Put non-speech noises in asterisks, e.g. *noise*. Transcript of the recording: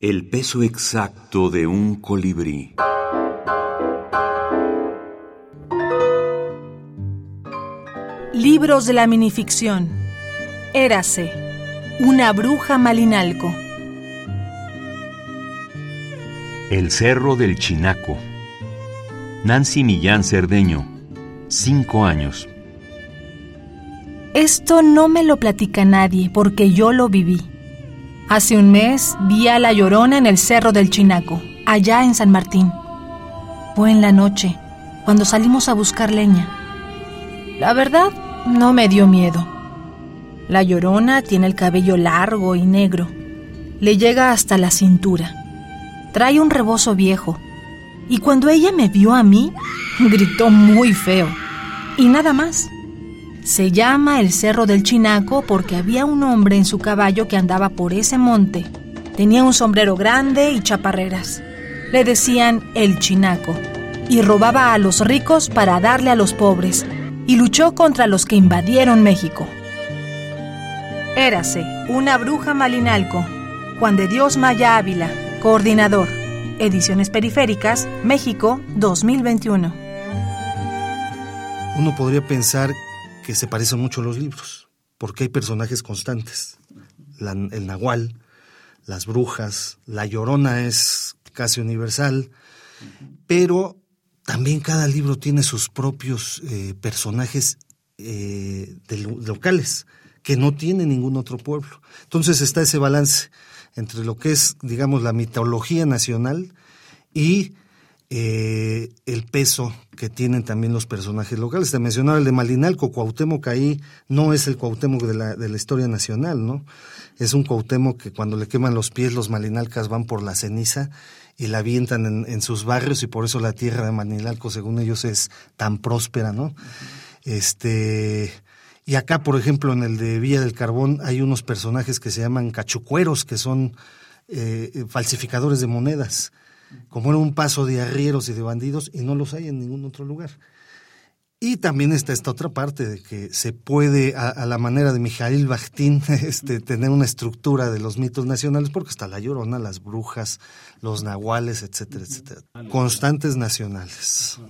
El peso exacto de un colibrí. Libros de la minificción. Érase. Una bruja malinalco. El cerro del Chinaco. Nancy Millán Cerdeño. Cinco años. Esto no me lo platica nadie porque yo lo viví. Hace un mes vi a la llorona en el cerro del Chinaco, allá en San Martín. Fue en la noche, cuando salimos a buscar leña. La verdad, no me dio miedo. La llorona tiene el cabello largo y negro. Le llega hasta la cintura. Trae un rebozo viejo. Y cuando ella me vio a mí, *laughs* gritó muy feo. Y nada más. Se llama el Cerro del Chinaco porque había un hombre en su caballo que andaba por ese monte. Tenía un sombrero grande y chaparreras. Le decían el Chinaco y robaba a los ricos para darle a los pobres y luchó contra los que invadieron México. Érase una bruja malinalco. Juan de Dios Maya Ávila, coordinador. Ediciones Periféricas, México 2021. Uno podría pensar que se parecen mucho los libros, porque hay personajes constantes. el nahual, las brujas, la llorona es casi universal, pero también cada libro tiene sus propios eh, personajes eh, locales que no tiene ningún otro pueblo. Entonces está ese balance entre lo que es, digamos, la mitología nacional y eh, el peso que tienen también los personajes locales. Te mencionaba el de Malinalco, Cuauhtémoc ahí no es el Cuauhtémoc de la, de la historia nacional, ¿no? Es un Cuauhtémoc que cuando le queman los pies los Malinalcas van por la ceniza y la avientan en, sus barrios y por eso la tierra de Malinalco, según ellos, es tan próspera, ¿no? Este... Y acá, por ejemplo, en el de Villa del Carbón hay unos personajes que se llaman cachucueros, que son eh, falsificadores de monedas como era un paso de arrieros y de bandidos y no los hay en ningún otro lugar. Y también está esta otra parte de que se puede, a, la manera de Mijail Bakhtin, *laughs* este, tener una estructura de los mitos nacionales, porque está la llorona, las brujas, los nahuales, etcétera, etcétera. Constantes nacionales.